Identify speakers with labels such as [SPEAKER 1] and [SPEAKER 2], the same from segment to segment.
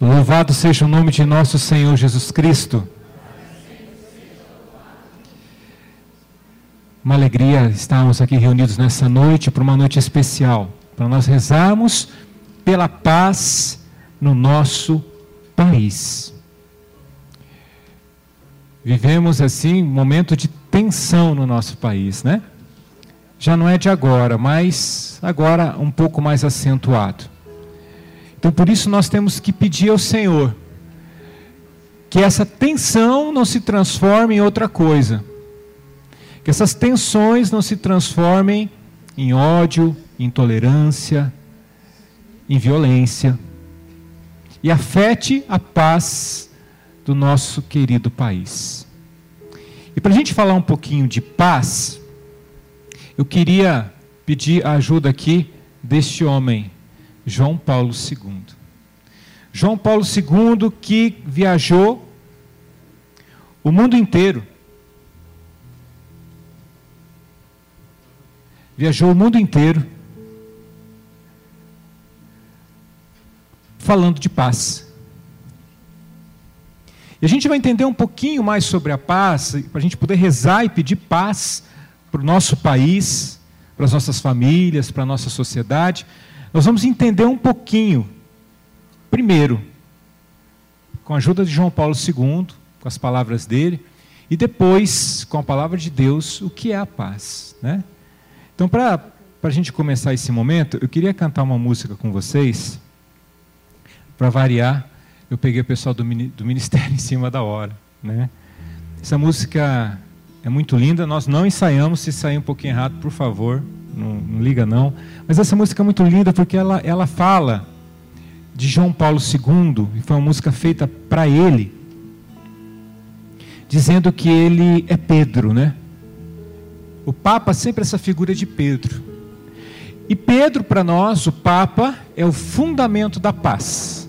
[SPEAKER 1] Louvado seja o nome de nosso Senhor Jesus Cristo. Uma alegria estarmos aqui reunidos nessa noite, para uma noite especial, para nós rezarmos pela paz no nosso país. Vivemos assim um momento de tensão no nosso país, né? Já não é de agora, mas agora um pouco mais acentuado. Então por isso nós temos que pedir ao Senhor que essa tensão não se transforme em outra coisa. Que essas tensões não se transformem em ódio, intolerância, em violência. E afete a paz do nosso querido país. E para a gente falar um pouquinho de paz, eu queria pedir a ajuda aqui deste homem, João Paulo II. João Paulo II que viajou o mundo inteiro. Viajou o mundo inteiro falando de paz. E a gente vai entender um pouquinho mais sobre a paz, para a gente poder rezar e pedir paz para o nosso país, para as nossas famílias, para a nossa sociedade. Nós vamos entender um pouquinho, primeiro, com a ajuda de João Paulo II, com as palavras dele, e depois, com a palavra de Deus, o que é a paz. Né? Então, para a gente começar esse momento, eu queria cantar uma música com vocês, para variar, eu peguei o pessoal do, do ministério em cima da hora. Né? Essa música é muito linda, nós não ensaiamos, se sair um pouquinho errado, por favor, não, não liga não. Mas essa música é muito linda porque ela, ela fala de João Paulo II, e foi uma música feita para ele, dizendo que ele é Pedro, né? O Papa sempre é essa figura de Pedro. E Pedro, para nós, o Papa, é o fundamento da paz.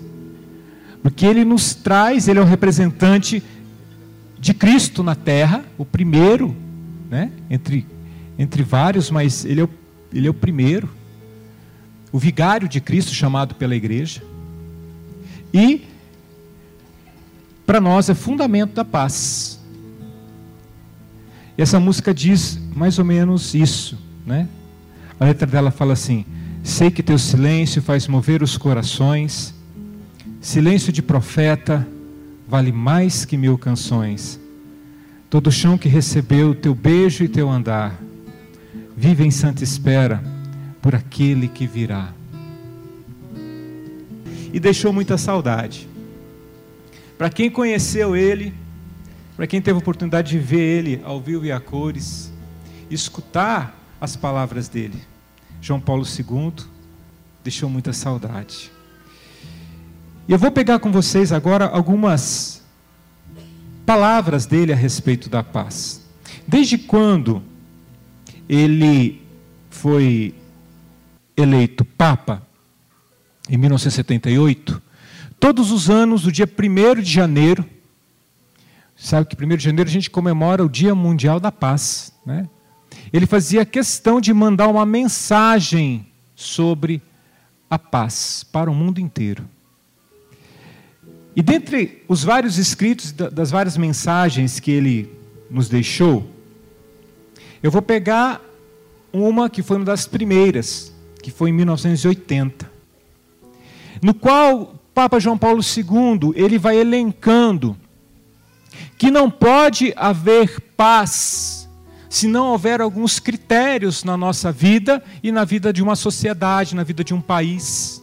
[SPEAKER 1] Porque ele nos traz, ele é o representante de Cristo na terra, o primeiro, né? entre entre vários, mas ele é o, ele é o primeiro, o vigário de Cristo chamado pela igreja. E para nós é fundamento da paz. E essa música diz mais ou menos isso, né? A letra dela fala assim: Sei que teu silêncio faz mover os corações, silêncio de profeta vale mais que mil canções. Todo chão que recebeu teu beijo e teu andar vive em santa espera por aquele que virá. E deixou muita saudade. Para quem conheceu ele, para quem teve a oportunidade de ver ele ao vivo e a cores, escutar as palavras dele, João Paulo II deixou muita saudade. E eu vou pegar com vocês agora algumas palavras dele a respeito da paz. Desde quando ele foi eleito Papa em 1978. Todos os anos, no dia 1 de janeiro, sabe que 1 de janeiro a gente comemora o Dia Mundial da Paz. Né? Ele fazia questão de mandar uma mensagem sobre a paz para o mundo inteiro. E dentre os vários escritos, das várias mensagens que ele nos deixou, eu vou pegar uma que foi uma das primeiras, que foi em 1980, no qual Papa João Paulo II ele vai elencando que não pode haver paz se não houver alguns critérios na nossa vida e na vida de uma sociedade, na vida de um país,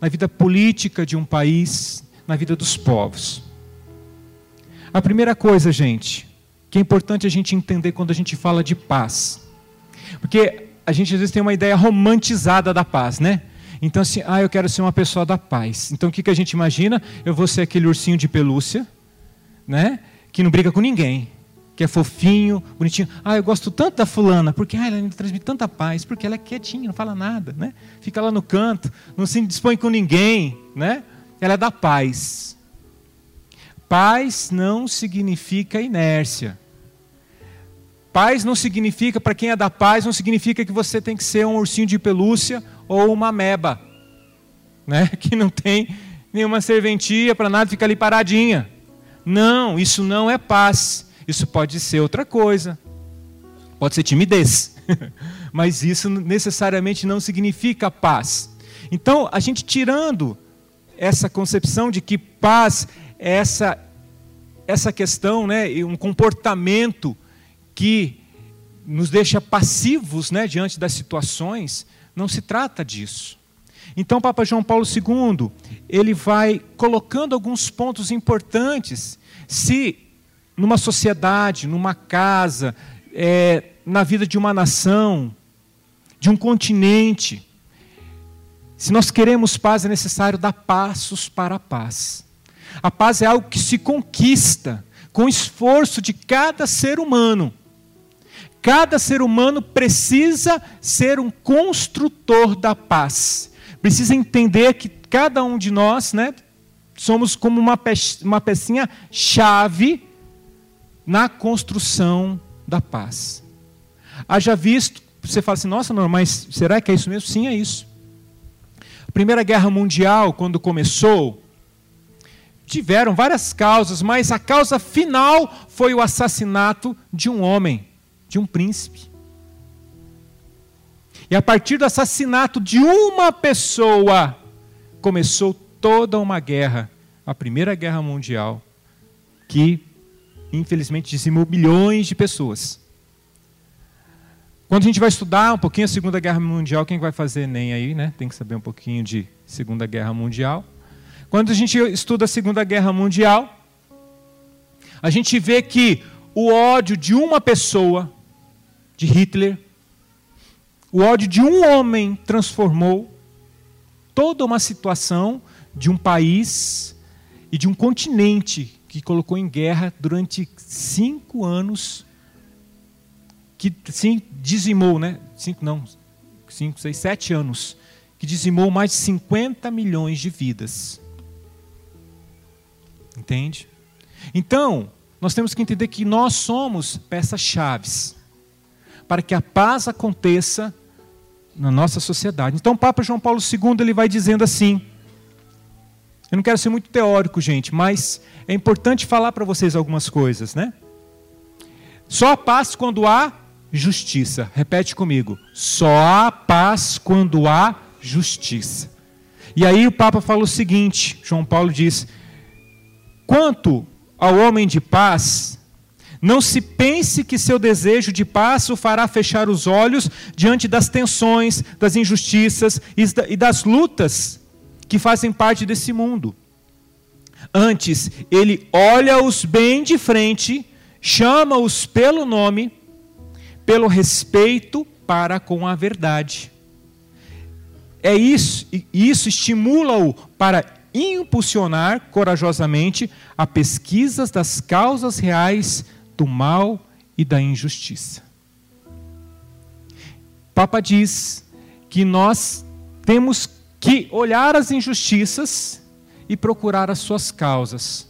[SPEAKER 1] na vida política de um país, na vida dos povos. A primeira coisa, gente, que é importante a gente entender quando a gente fala de paz. Porque a gente às vezes tem uma ideia romantizada da paz, né? Então, assim, ah, eu quero ser uma pessoa da paz. Então, o que, que a gente imagina? Eu vou ser aquele ursinho de pelúcia, né? Que não briga com ninguém, que é fofinho, bonitinho. Ah, eu gosto tanto da fulana, porque ah, ela me transmite tanta paz, porque ela é quietinha, não fala nada, né? Fica lá no canto, não se dispõe com ninguém, né? Ela é da paz. Paz não significa inércia. Paz não significa, para quem é da paz, não significa que você tem que ser um ursinho de pelúcia ou uma meba, né? que não tem, nenhuma serventia para nada, fica ali paradinha. Não, isso não é paz. Isso pode ser outra coisa. Pode ser timidez. Mas isso necessariamente não significa paz. Então, a gente tirando essa concepção de que paz essa, essa questão, né, um comportamento que nos deixa passivos né, diante das situações, não se trata disso. Então, Papa João Paulo II, ele vai colocando alguns pontos importantes. Se numa sociedade, numa casa, é, na vida de uma nação, de um continente, se nós queremos paz, é necessário dar passos para a paz. A paz é algo que se conquista com esforço de cada ser humano. Cada ser humano precisa ser um construtor da paz. Precisa entender que cada um de nós, né, somos como uma, pe uma pecinha chave na construção da paz. Haja visto, você fala assim, nossa, não, mas será que é isso mesmo? Sim, é isso. Primeira Guerra Mundial, quando começou, tiveram várias causas, mas a causa final foi o assassinato de um homem, de um príncipe. E a partir do assassinato de uma pessoa, começou toda uma guerra, a Primeira Guerra Mundial, que infelizmente dizimou milhões de pessoas. Quando a gente vai estudar um pouquinho a Segunda Guerra Mundial, quem vai fazer Enem aí, né? Tem que saber um pouquinho de Segunda Guerra Mundial. Quando a gente estuda a Segunda Guerra Mundial, a gente vê que o ódio de uma pessoa, de Hitler, o ódio de um homem transformou toda uma situação de um país e de um continente que colocou em guerra durante cinco anos que sim, dizimou, né? Cinco, não, cinco, seis, sete anos, que dizimou mais de 50 milhões de vidas. Entende? Então, nós temos que entender que nós somos peças-chaves para que a paz aconteça na nossa sociedade. Então, o Papa João Paulo II ele vai dizendo assim. Eu não quero ser muito teórico, gente, mas é importante falar para vocês algumas coisas, né? Só a paz quando há justiça. Repete comigo. Só há paz quando há justiça. E aí o Papa fala o seguinte: João Paulo diz: quanto ao homem de paz, não se pense que seu desejo de paz o fará fechar os olhos diante das tensões, das injustiças e das lutas que fazem parte desse mundo. Antes, ele olha-os bem de frente, chama-os pelo nome pelo respeito para com a verdade. É isso, isso estimula-o para impulsionar corajosamente a pesquisas das causas reais do mal e da injustiça. Papa diz que nós temos que olhar as injustiças e procurar as suas causas.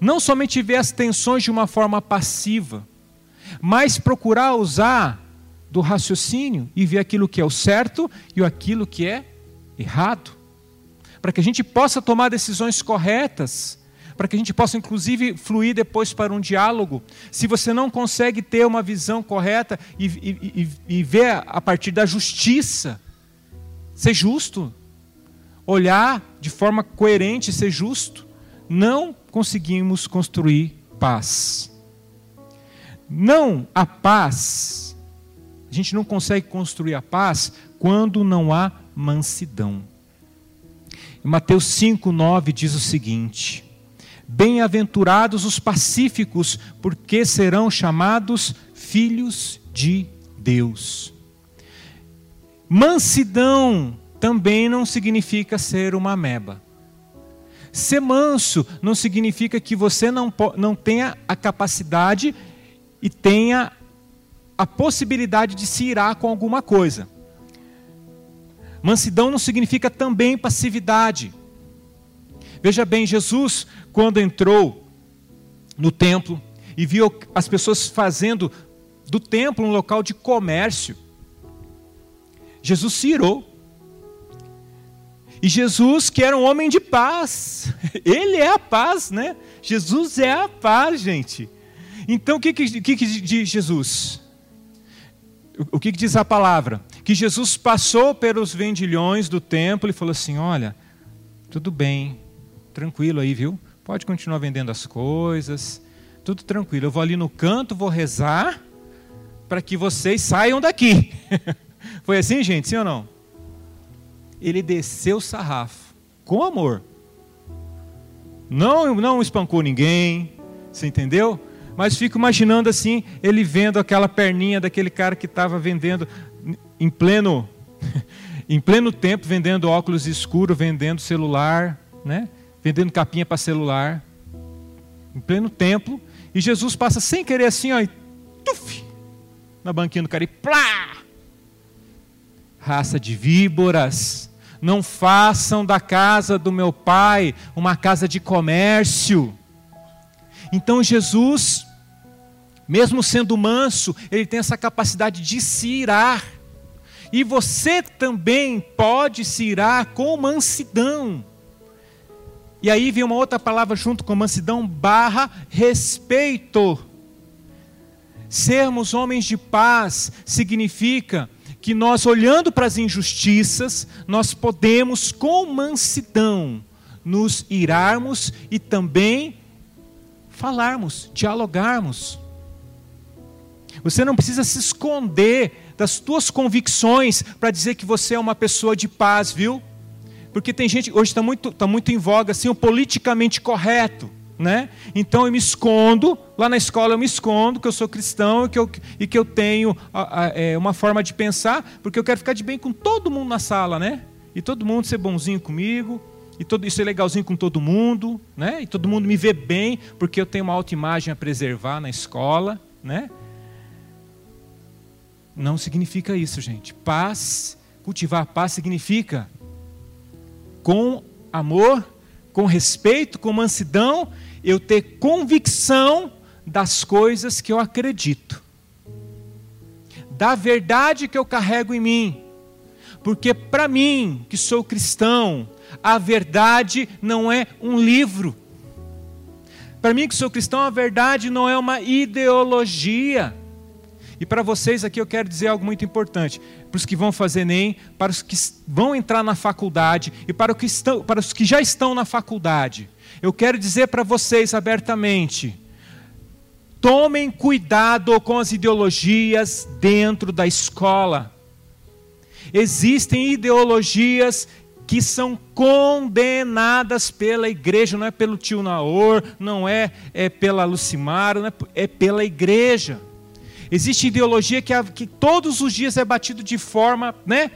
[SPEAKER 1] Não somente ver as tensões de uma forma passiva, mas procurar usar do raciocínio e ver aquilo que é o certo e aquilo que é errado, para que a gente possa tomar decisões corretas, para que a gente possa inclusive fluir depois para um diálogo. Se você não consegue ter uma visão correta e, e, e, e ver a partir da justiça, ser justo, olhar de forma coerente, ser justo, não conseguimos construir paz. Não há paz. A gente não consegue construir a paz quando não há mansidão. Mateus 5:9 diz o seguinte: Bem-aventurados os pacíficos, porque serão chamados filhos de Deus. Mansidão também não significa ser uma meba. Ser manso não significa que você não, não tenha a capacidade e tenha a possibilidade de se irar com alguma coisa. Mansidão não significa também passividade. Veja bem, Jesus, quando entrou no templo e viu as pessoas fazendo do templo um local de comércio, Jesus se irou. E Jesus, que era um homem de paz, ele é a paz, né? Jesus é a paz, gente. Então, o que, que, que diz Jesus? O que, diz a palavra? Que Jesus passou pelos vendilhões do templo e falou assim: Olha, tudo bem, tranquilo aí, viu? Pode continuar vendendo as coisas, tudo tranquilo. Eu vou ali no canto, vou rezar para que vocês saiam daqui. Foi assim, gente? Sim ou não? Ele desceu o sarrafo com amor. Não, não espancou ninguém, você entendeu? Mas fico imaginando assim, ele vendo aquela perninha daquele cara que estava vendendo em pleno em pleno tempo vendendo óculos escuros, vendendo celular, né? Vendendo capinha para celular. Em pleno templo, e Jesus passa sem querer assim, ó, e tuf, na banquinha do cara e plá! Raça de víboras, não façam da casa do meu pai uma casa de comércio. Então Jesus, mesmo sendo manso, ele tem essa capacidade de se irar. E você também pode se irar com mansidão. E aí vem uma outra palavra junto com mansidão, barra respeito. Sermos homens de paz significa que nós, olhando para as injustiças, nós podemos, com mansidão, nos irarmos e também falarmos, dialogarmos. Você não precisa se esconder das tuas convicções para dizer que você é uma pessoa de paz, viu? Porque tem gente, hoje está muito, tá muito em voga assim, o politicamente correto. Né? Então eu me escondo, lá na escola eu me escondo que eu sou cristão e que eu, e que eu tenho a, a, é, uma forma de pensar, porque eu quero ficar de bem com todo mundo na sala, né? E todo mundo ser bonzinho comigo, e todo, isso legalzinho com todo mundo, né? E todo mundo me vê bem, porque eu tenho uma autoimagem a preservar na escola, né? Não significa isso, gente. Paz, cultivar paz significa com amor, com respeito, com mansidão, eu ter convicção das coisas que eu acredito, da verdade que eu carrego em mim. Porque para mim, que sou cristão, a verdade não é um livro. Para mim, que sou cristão, a verdade não é uma ideologia. E para vocês aqui eu quero dizer algo muito importante. Para os que vão fazer Enem, para os que vão entrar na faculdade e para, que estão, para os que já estão na faculdade. Eu quero dizer para vocês abertamente: tomem cuidado com as ideologias dentro da escola. Existem ideologias que são condenadas pela igreja, não é pelo tio Naor, não é, é pela Lucimara, não é, é pela igreja. Existe ideologia que, que todos os dias é batido de forma, né?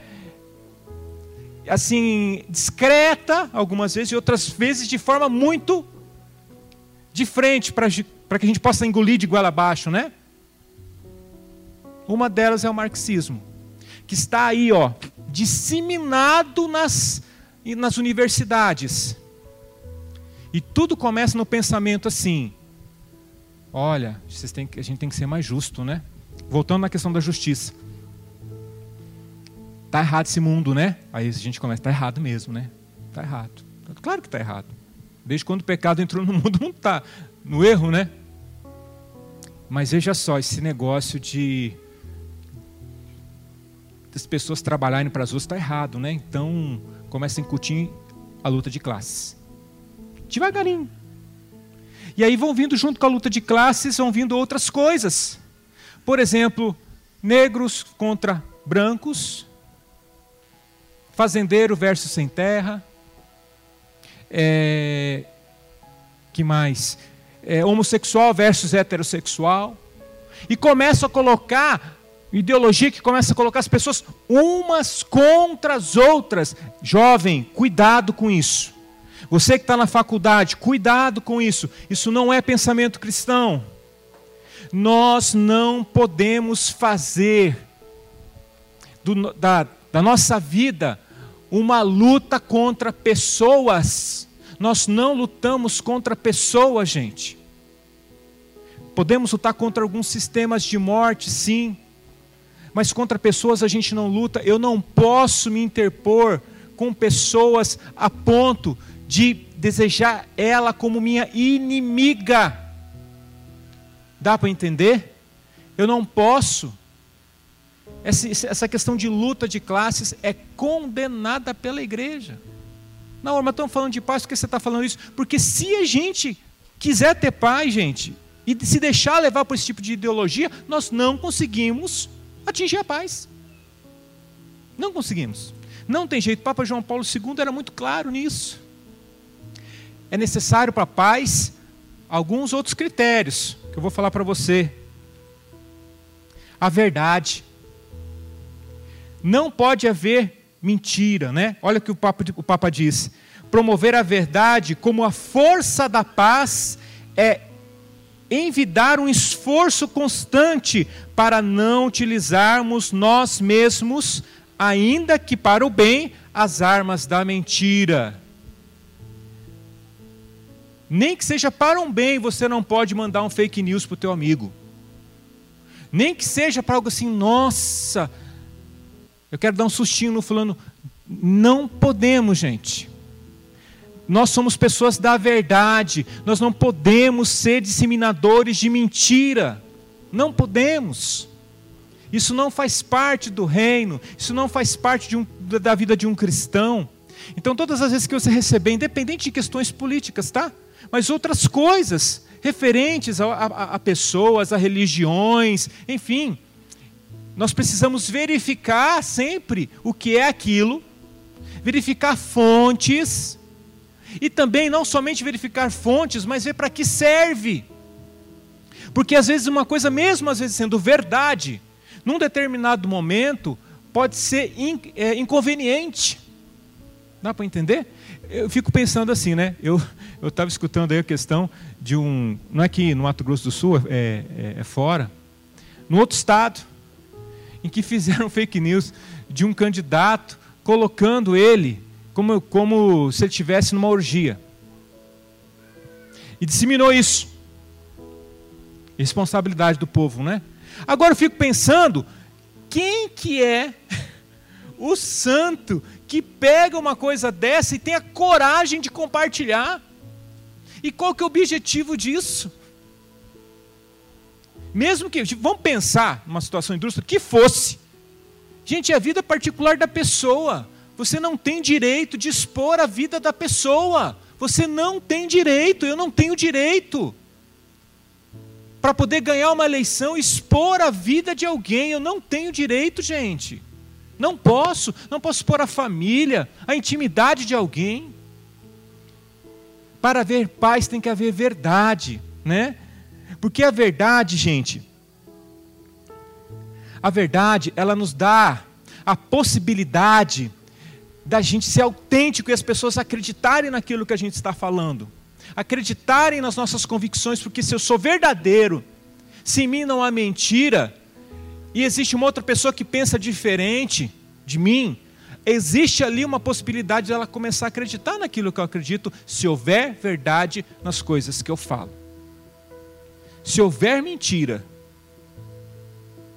[SPEAKER 1] Assim, discreta, algumas vezes, e outras vezes de forma muito de frente, para que a gente possa engolir de goela abaixo, né? Uma delas é o marxismo, que está aí, ó, disseminado nas, nas universidades. E tudo começa no pensamento assim: Olha, têm, a gente tem que ser mais justo, né? Voltando na questão da justiça. Tá errado esse mundo, né? Aí a gente começa, tá errado mesmo, né? Tá errado. Claro que tá errado. Desde quando o pecado entrou no mundo, não tá no erro, né? Mas veja só, esse negócio de das pessoas trabalharem para as outras está errado, né? Então começa a incutir a luta de classes. Devagarinho, e aí vão vindo, junto com a luta de classes, vão vindo outras coisas. Por exemplo, negros contra brancos, fazendeiro versus sem terra. É, que mais? É, homossexual versus heterossexual. E começa a colocar ideologia que começa a colocar as pessoas umas contra as outras. Jovem, cuidado com isso. Você que está na faculdade, cuidado com isso. Isso não é pensamento cristão. Nós não podemos fazer do, da, da nossa vida uma luta contra pessoas. Nós não lutamos contra pessoas, gente. Podemos lutar contra alguns sistemas de morte, sim, mas contra pessoas a gente não luta. Eu não posso me interpor com pessoas a ponto de desejar ela como minha inimiga. Dá para entender? Eu não posso. Essa questão de luta de classes é condenada pela igreja. Não, mas estamos falando de paz, por que você está falando isso? Porque se a gente quiser ter paz, gente, e se deixar levar por esse tipo de ideologia, nós não conseguimos atingir a paz. Não conseguimos. Não tem jeito. Papa João Paulo II era muito claro nisso. É necessário para a paz alguns outros critérios que eu vou falar para você. A verdade. Não pode haver mentira, né? Olha o que o Papa, o Papa diz. Promover a verdade como a força da paz é envidar um esforço constante para não utilizarmos nós mesmos, ainda que para o bem, as armas da mentira. Nem que seja para um bem, você não pode mandar um fake news para o teu amigo. Nem que seja para algo assim, nossa, eu quero dar um sustinho no fulano. Não podemos, gente. Nós somos pessoas da verdade. Nós não podemos ser disseminadores de mentira. Não podemos. Isso não faz parte do reino. Isso não faz parte um, da vida de um cristão. Então, todas as vezes que você receber, independente de questões políticas, tá? Mas outras coisas referentes a, a, a pessoas, a religiões, enfim, nós precisamos verificar sempre o que é aquilo, verificar fontes, e também não somente verificar fontes, mas ver para que serve. Porque às vezes uma coisa, mesmo às vezes sendo verdade, num determinado momento, pode ser é, inconveniente. Dá para entender? Eu fico pensando assim, né? Eu estava escutando aí a questão de um. Não é que no Mato Grosso do Sul, é, é, é fora. No outro estado, em que fizeram fake news de um candidato colocando ele como, como se ele estivesse numa orgia. E disseminou isso. Responsabilidade do povo, né? Agora eu fico pensando, quem que é o santo que pega uma coisa dessa e tem a coragem de compartilhar? E qual que é o objetivo disso? Mesmo que, vamos pensar numa situação indústria que fosse. Gente, é a vida particular da pessoa. Você não tem direito de expor a vida da pessoa. Você não tem direito, eu não tenho direito. Para poder ganhar uma eleição, expor a vida de alguém, eu não tenho direito, gente. Não posso, não posso expor a família, a intimidade de alguém. Para haver paz tem que haver verdade, né? Porque a verdade, gente, a verdade, ela nos dá a possibilidade da gente ser autêntico e as pessoas acreditarem naquilo que a gente está falando. Acreditarem nas nossas convicções, porque se eu sou verdadeiro, se em mim não há mentira, e existe uma outra pessoa que pensa diferente de mim, existe ali uma possibilidade dela começar a acreditar naquilo que eu acredito, se houver verdade nas coisas que eu falo. Se houver mentira,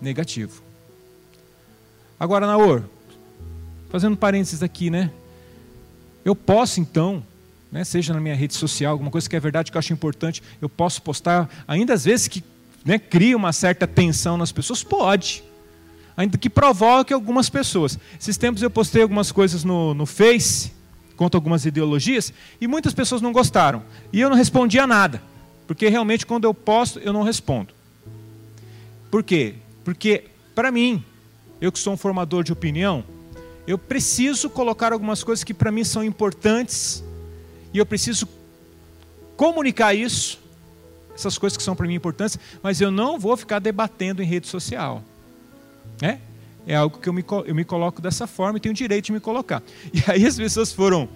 [SPEAKER 1] negativo. Agora, Naor, fazendo parênteses aqui, né? Eu posso então, né, seja na minha rede social, alguma coisa que é verdade que eu acho importante, eu posso postar, ainda às vezes que né, cria uma certa tensão nas pessoas? Pode. Ainda que provoque algumas pessoas. Esses tempos eu postei algumas coisas no, no Face, contra algumas ideologias, e muitas pessoas não gostaram. E eu não respondia nada. Porque realmente quando eu posto, eu não respondo. Por quê? Porque, para mim, eu que sou um formador de opinião, eu preciso colocar algumas coisas que para mim são importantes e eu preciso comunicar isso, essas coisas que são para mim importantes, mas eu não vou ficar debatendo em rede social. É, é algo que eu me, eu me coloco dessa forma e tenho o direito de me colocar. E aí as pessoas foram,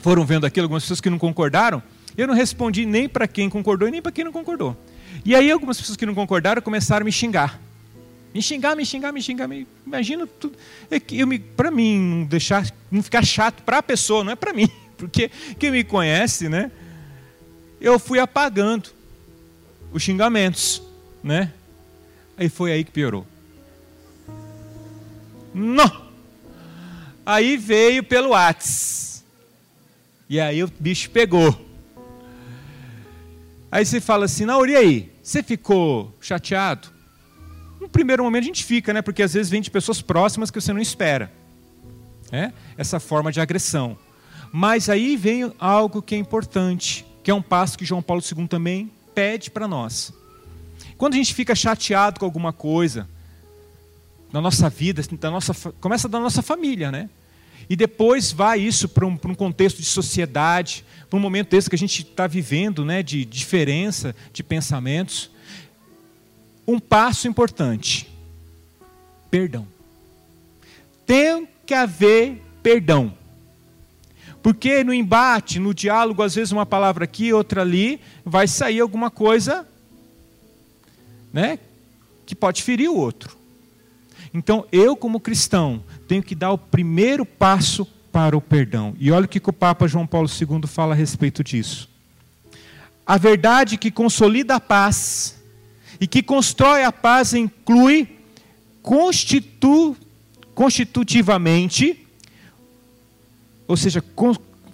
[SPEAKER 1] foram vendo aquilo, algumas pessoas que não concordaram, eu não respondi nem para quem concordou e nem para quem não concordou. E aí algumas pessoas que não concordaram começaram a me xingar. Me xingar, me xingar, me xingar. Me... Imagina tudo. É eu me, para mim não deixar, não ficar chato para a pessoa, não é para mim, porque quem me conhece, né? Eu fui apagando os xingamentos, né? Aí foi aí que piorou. Não. Aí veio pelo Whats. E aí o bicho pegou. Aí você fala assim, Nauri, aí, você ficou chateado? No primeiro momento a gente fica, né? Porque às vezes vem de pessoas próximas que você não espera. É? Essa forma de agressão. Mas aí vem algo que é importante, que é um passo que João Paulo II também pede para nós. Quando a gente fica chateado com alguma coisa, na nossa vida, da nossa, começa da nossa família, né? E depois vai isso para um, um, contexto de sociedade, para um momento desse que a gente está vivendo, né, de diferença de pensamentos. Um passo importante: perdão. Tem que haver perdão. Porque no embate, no diálogo, às vezes uma palavra aqui, outra ali, vai sair alguma coisa né, que pode ferir o outro. Então, eu, como cristão, tenho que dar o primeiro passo para o perdão. E olha o que o Papa João Paulo II fala a respeito disso. A verdade que consolida a paz e que constrói a paz inclui constitu, constitutivamente ou seja,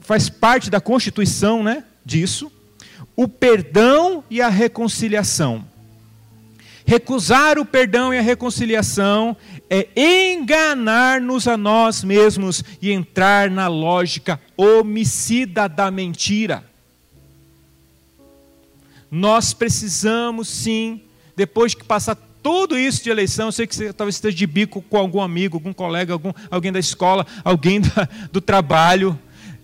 [SPEAKER 1] faz parte da constituição né, disso, o perdão e a reconciliação. Recusar o perdão e a reconciliação é enganar-nos a nós mesmos e entrar na lógica homicida da mentira. Nós precisamos sim, depois que passar tudo isso de eleição, eu sei que você talvez esteja de bico com algum amigo, algum colega, algum, alguém da escola, alguém da, do trabalho.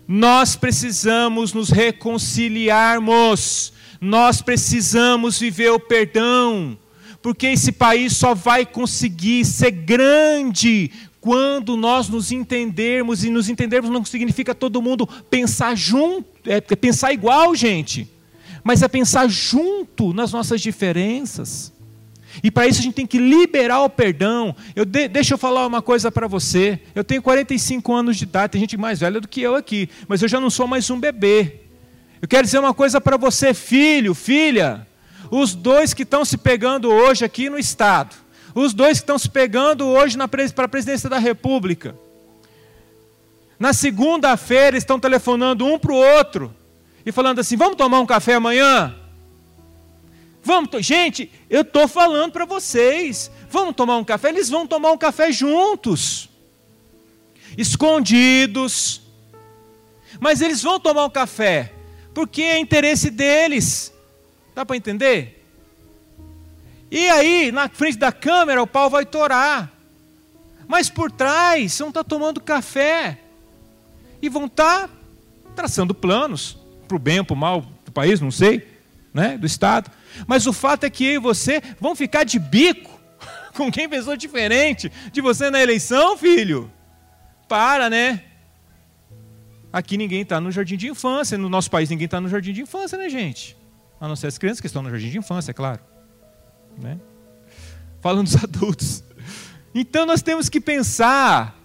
[SPEAKER 1] Nós precisamos nos reconciliarmos, nós precisamos viver o perdão, porque esse país só vai conseguir ser grande quando nós nos entendermos, e nos entendermos não significa todo mundo pensar junto, é pensar igual, gente, mas é pensar junto nas nossas diferenças. E para isso a gente tem que liberar o perdão. Eu de, deixa eu falar uma coisa para você. Eu tenho 45 anos de idade, tem gente mais velha do que eu aqui, mas eu já não sou mais um bebê. Eu quero dizer uma coisa para você, filho, filha. Os dois que estão se pegando hoje aqui no Estado, os dois que estão se pegando hoje para a presidência da República. Na segunda-feira estão telefonando um para o outro e falando assim: vamos tomar um café amanhã? Vamos, gente, eu estou falando para vocês. Vamos tomar um café? Eles vão tomar um café juntos, escondidos. Mas eles vão tomar um café, porque é interesse deles. Dá para entender? E aí, na frente da câmera, o pau vai torar. Mas por trás, vão estar tá tomando café. E vão estar tá traçando planos, para o bem ou para o mal do país, não sei, né, do Estado. Mas o fato é que eu e você vão ficar de bico com quem pensou diferente de você na eleição, filho. Para, né? Aqui ninguém está no jardim de infância, no nosso país ninguém está no jardim de infância, né, gente? A não ser as crianças que estão no jardim de infância, é claro. Né? Falando dos adultos. Então nós temos que pensar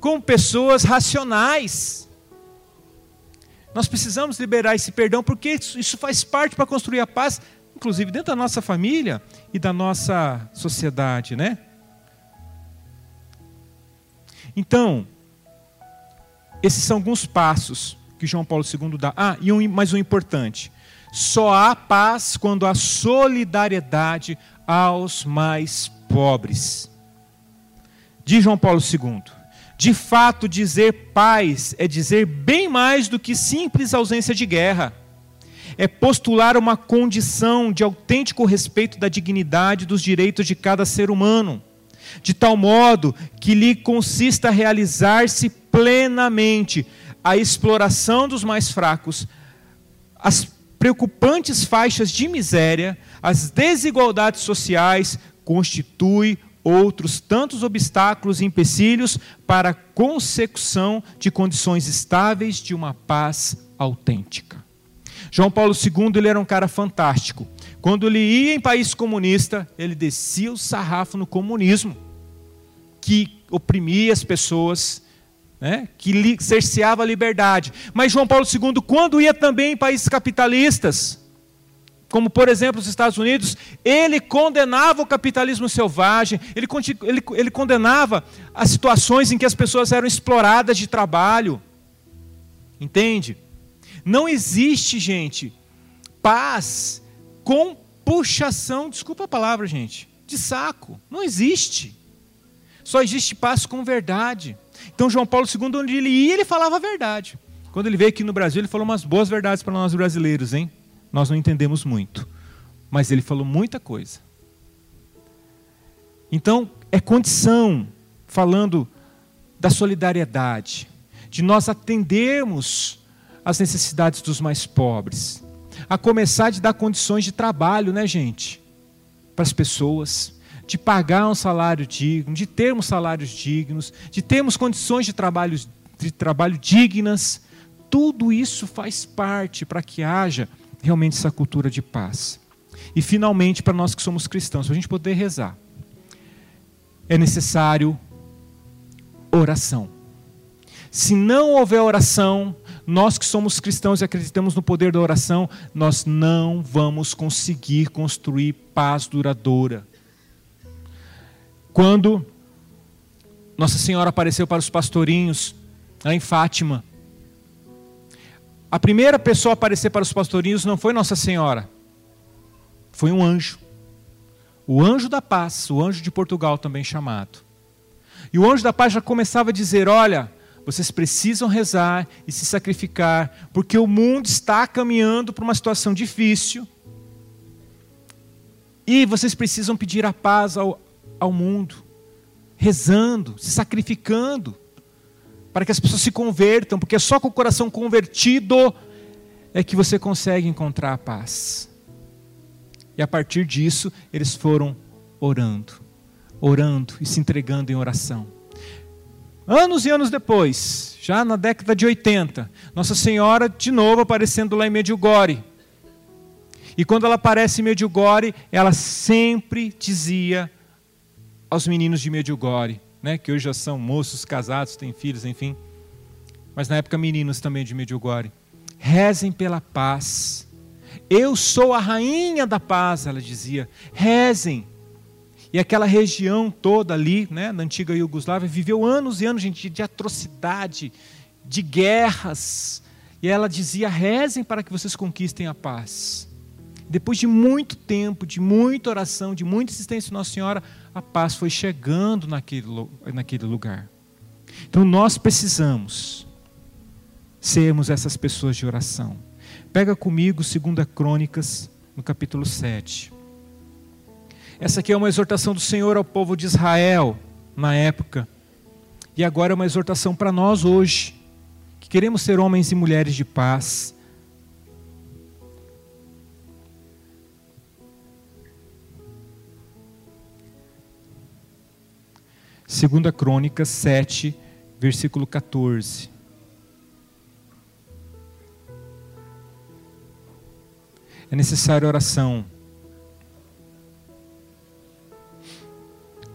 [SPEAKER 1] com pessoas racionais. Nós precisamos liberar esse perdão, porque isso faz parte para construir a paz inclusive dentro da nossa família e da nossa sociedade, né? Então, esses são alguns passos que João Paulo II dá. Ah, e um, mais um importante. Só há paz quando há solidariedade aos mais pobres. Diz João Paulo II. De fato, dizer paz é dizer bem mais do que simples ausência de guerra. É postular uma condição de autêntico respeito da dignidade dos direitos de cada ser humano, de tal modo que lhe consista realizar-se plenamente a exploração dos mais fracos, as preocupantes faixas de miséria, as desigualdades sociais, constitui outros tantos obstáculos e empecilhos para a consecução de condições estáveis de uma paz autêntica. João Paulo II ele era um cara fantástico. Quando ele ia em país comunista, ele descia o sarrafo no comunismo, que oprimia as pessoas, né, que cerceava a liberdade. Mas João Paulo II, quando ia também em países capitalistas, como por exemplo os Estados Unidos, ele condenava o capitalismo selvagem, ele, ele, ele condenava as situações em que as pessoas eram exploradas de trabalho. Entende? Não existe, gente, paz com puxação, desculpa a palavra, gente, de saco. Não existe. Só existe paz com verdade. Então, João Paulo II, onde ele ia, ele falava a verdade. Quando ele veio aqui no Brasil, ele falou umas boas verdades para nós brasileiros, hein? Nós não entendemos muito. Mas ele falou muita coisa. Então, é condição, falando da solidariedade, de nós atendermos as necessidades dos mais pobres, a começar de dar condições de trabalho, né, gente? Para as pessoas, de pagar um salário digno, de termos salários dignos, de termos condições de trabalho, de trabalho dignas. Tudo isso faz parte para que haja realmente essa cultura de paz. E finalmente, para nós que somos cristãos, para a gente poder rezar, é necessário oração. Se não houver oração, nós que somos cristãos e acreditamos no poder da oração, nós não vamos conseguir construir paz duradoura. Quando Nossa Senhora apareceu para os pastorinhos lá em Fátima, a primeira pessoa a aparecer para os pastorinhos não foi Nossa Senhora, foi um anjo. O anjo da paz, o anjo de Portugal também chamado. E o anjo da paz já começava a dizer: Olha, vocês precisam rezar e se sacrificar, porque o mundo está caminhando para uma situação difícil. E vocês precisam pedir a paz ao, ao mundo, rezando, se sacrificando, para que as pessoas se convertam, porque só com o coração convertido é que você consegue encontrar a paz. E a partir disso, eles foram orando, orando e se entregando em oração. Anos e anos depois, já na década de 80, Nossa Senhora de novo aparecendo lá em Medjugorje. E quando ela aparece em Medjugorje, ela sempre dizia aos meninos de Medjugorje, né, que hoje já são moços, casados, têm filhos, enfim, mas na época meninos também de Medjugorje, rezem pela paz. Eu sou a rainha da paz, ela dizia. Rezem, e aquela região toda ali, né, na antiga Iugoslávia, viveu anos e anos gente, de atrocidade, de guerras. E ela dizia: rezem para que vocês conquistem a paz. Depois de muito tempo, de muita oração, de muita insistência de Nossa Senhora, a paz foi chegando naquele, naquele lugar. Então nós precisamos sermos essas pessoas de oração. Pega comigo 2 Crônicas, no capítulo 7. Essa aqui é uma exortação do Senhor ao povo de Israel na época. E agora é uma exortação para nós hoje, que queremos ser homens e mulheres de paz. Segunda Crônicas 7, versículo 14. É necessária oração.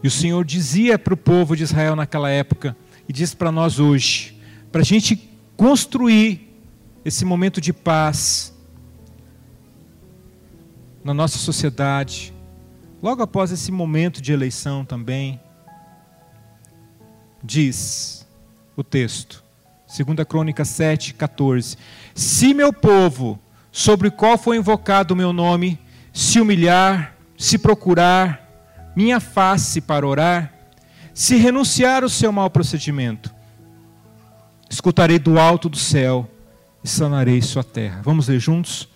[SPEAKER 1] E o Senhor dizia para o povo de Israel naquela época, e diz para nós hoje, para a gente construir esse momento de paz na nossa sociedade, logo após esse momento de eleição também, diz o texto, 2 Crônica 7, 14: Se meu povo, sobre o qual foi invocado o meu nome, se humilhar, se procurar, minha face para orar, se renunciar o seu mau procedimento, escutarei do alto do céu e sanarei sua terra. Vamos ler juntos?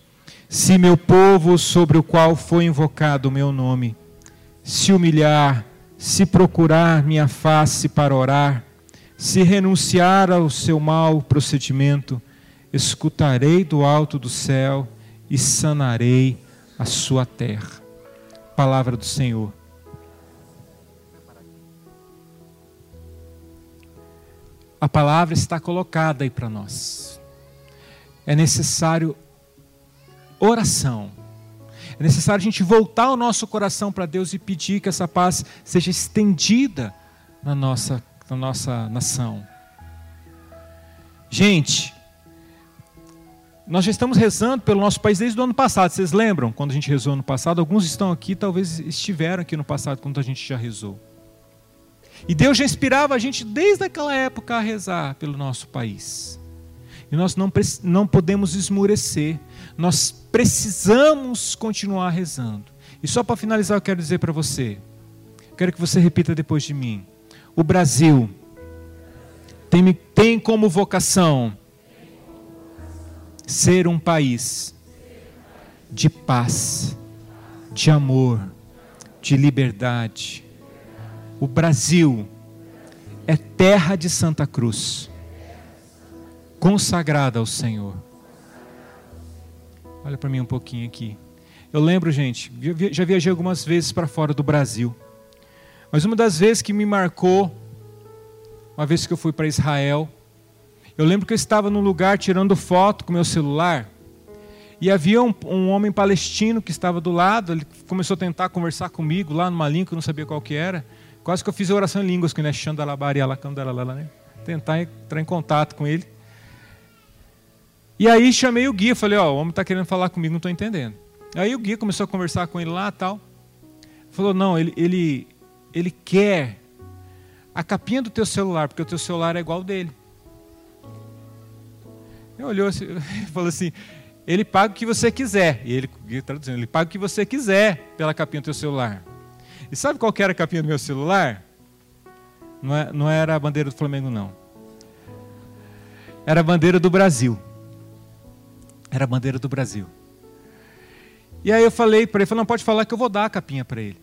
[SPEAKER 1] Se meu povo, sobre o qual foi invocado o meu nome, se humilhar, se procurar minha face para orar, se renunciar ao seu mau procedimento, escutarei do alto do céu e sanarei a sua terra. Palavra do Senhor. A palavra está colocada aí para nós. É necessário oração. É necessário a gente voltar o nosso coração para Deus e pedir que essa paz seja estendida na nossa, na nossa nação. Gente, nós já estamos rezando pelo nosso país desde o ano passado. Vocês lembram quando a gente rezou no passado? Alguns estão aqui, talvez estiveram aqui no passado quando a gente já rezou. E Deus já inspirava a gente desde aquela época a rezar pelo nosso país. E nós não, não podemos esmurecer. Nós precisamos continuar rezando. E só para finalizar, eu quero dizer para você. Quero que você repita depois de mim. O Brasil tem, tem como vocação ser um país de paz, de amor, de liberdade. O Brasil é terra de Santa Cruz, consagrada ao Senhor. Olha para mim um pouquinho aqui. Eu lembro, gente, já viajei algumas vezes para fora do Brasil. Mas uma das vezes que me marcou, uma vez que eu fui para Israel, eu lembro que eu estava num lugar tirando foto com meu celular e havia um, um, homem palestino que estava do lado, ele começou a tentar conversar comigo lá numa língua que eu não sabia qual que era. Quase que eu fiz a oração em línguas, que né? Tentar entrar em contato com ele. E aí chamei o guia, falei, ó, oh, o homem está querendo falar comigo, não estou entendendo. Aí o guia começou a conversar com ele lá tal. Falou, não, ele, ele, ele quer a capinha do teu celular, porque o teu celular é igual dele. Ele olhou assim, e falou assim: ele paga o que você quiser. E ele traduzindo, ele paga o que você quiser pela capinha do seu celular. E sabe qual era a capinha do meu celular? Não, é, não era a bandeira do Flamengo, não. Era a bandeira do Brasil. Era a bandeira do Brasil. E aí eu falei para ele, falei, não pode falar que eu vou dar a capinha para ele.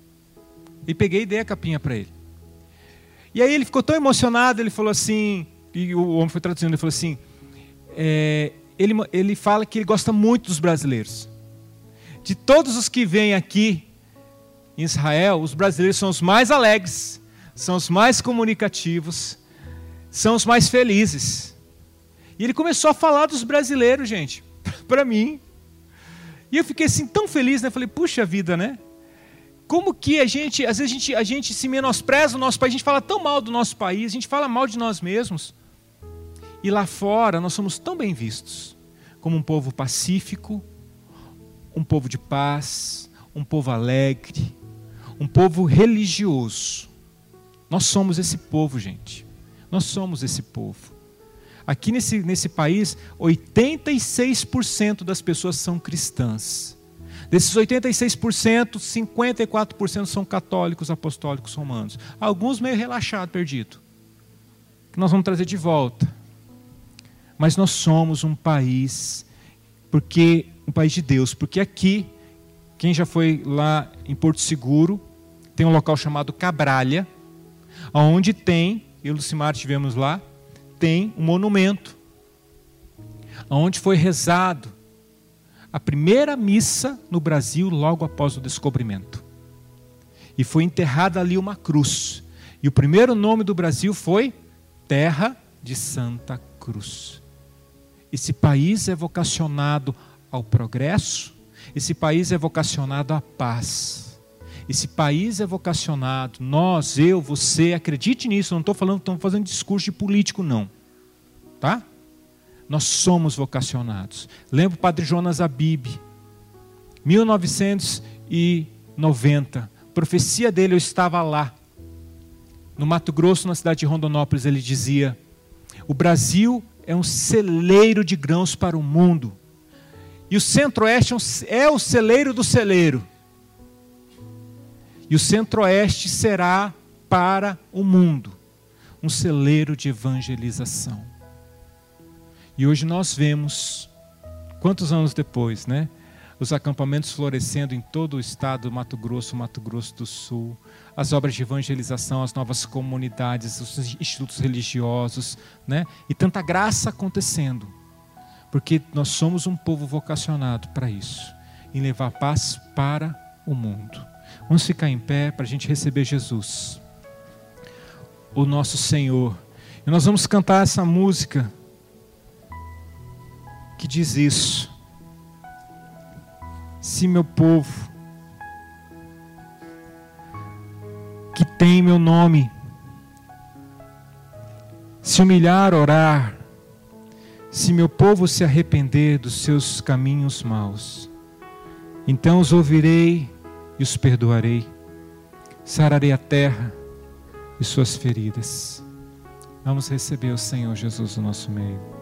[SPEAKER 1] E peguei e dei a capinha para ele. E aí ele ficou tão emocionado, ele falou assim, e o homem foi traduzindo, ele falou assim, é, ele, ele fala que ele gosta muito dos brasileiros. De todos os que vêm aqui em Israel, os brasileiros são os mais alegres, são os mais comunicativos, são os mais felizes. E ele começou a falar dos brasileiros, gente, para mim. E eu fiquei assim tão feliz, né? Falei, puxa vida, né? Como que a gente, às vezes a gente, a gente se menospreza o nosso país, a gente fala tão mal do nosso país, a gente fala mal de nós mesmos. E lá fora nós somos tão bem vistos como um povo pacífico, um povo de paz, um povo alegre, um povo religioso. Nós somos esse povo, gente. Nós somos esse povo. Aqui nesse, nesse país, 86% das pessoas são cristãs. Desses 86%, 54% são católicos apostólicos romanos. Alguns meio relaxados, perdido. Que nós vamos trazer de volta mas nós somos um país porque um país de Deus, porque aqui quem já foi lá em Porto Seguro tem um local chamado Cabralha, onde tem, eu e Lucimar estivemos lá, tem um monumento, onde foi rezado a primeira missa no Brasil logo após o descobrimento. E foi enterrada ali uma cruz. E o primeiro nome do Brasil foi Terra de Santa Cruz. Esse país é vocacionado ao progresso, esse país é vocacionado à paz. Esse país é vocacionado, nós, eu, você, acredite nisso, não estou falando, estamos fazendo discurso de político, não. Tá? Nós somos vocacionados. Lembro o padre Jonas Abib, 1990, profecia dele, eu estava lá. No Mato Grosso, na cidade de Rondonópolis, ele dizia: O Brasil é um celeiro de grãos para o mundo. E o centro-oeste é, é o celeiro do celeiro. E o centro-oeste será para o mundo um celeiro de evangelização. E hoje nós vemos, quantos anos depois, né? Os acampamentos florescendo em todo o estado do Mato Grosso, Mato Grosso do Sul, as obras de evangelização, as novas comunidades, os institutos religiosos, né? E tanta graça acontecendo, porque nós somos um povo vocacionado para isso, em levar paz para o mundo. Vamos ficar em pé para a gente receber Jesus, o nosso Senhor. E nós vamos cantar essa música que diz isso. Se meu povo que tem meu nome, se humilhar, orar, Se meu povo se arrepender dos seus caminhos maus, então os ouvirei e os perdoarei. Sararei a terra e suas feridas. Vamos receber o Senhor Jesus no nosso meio.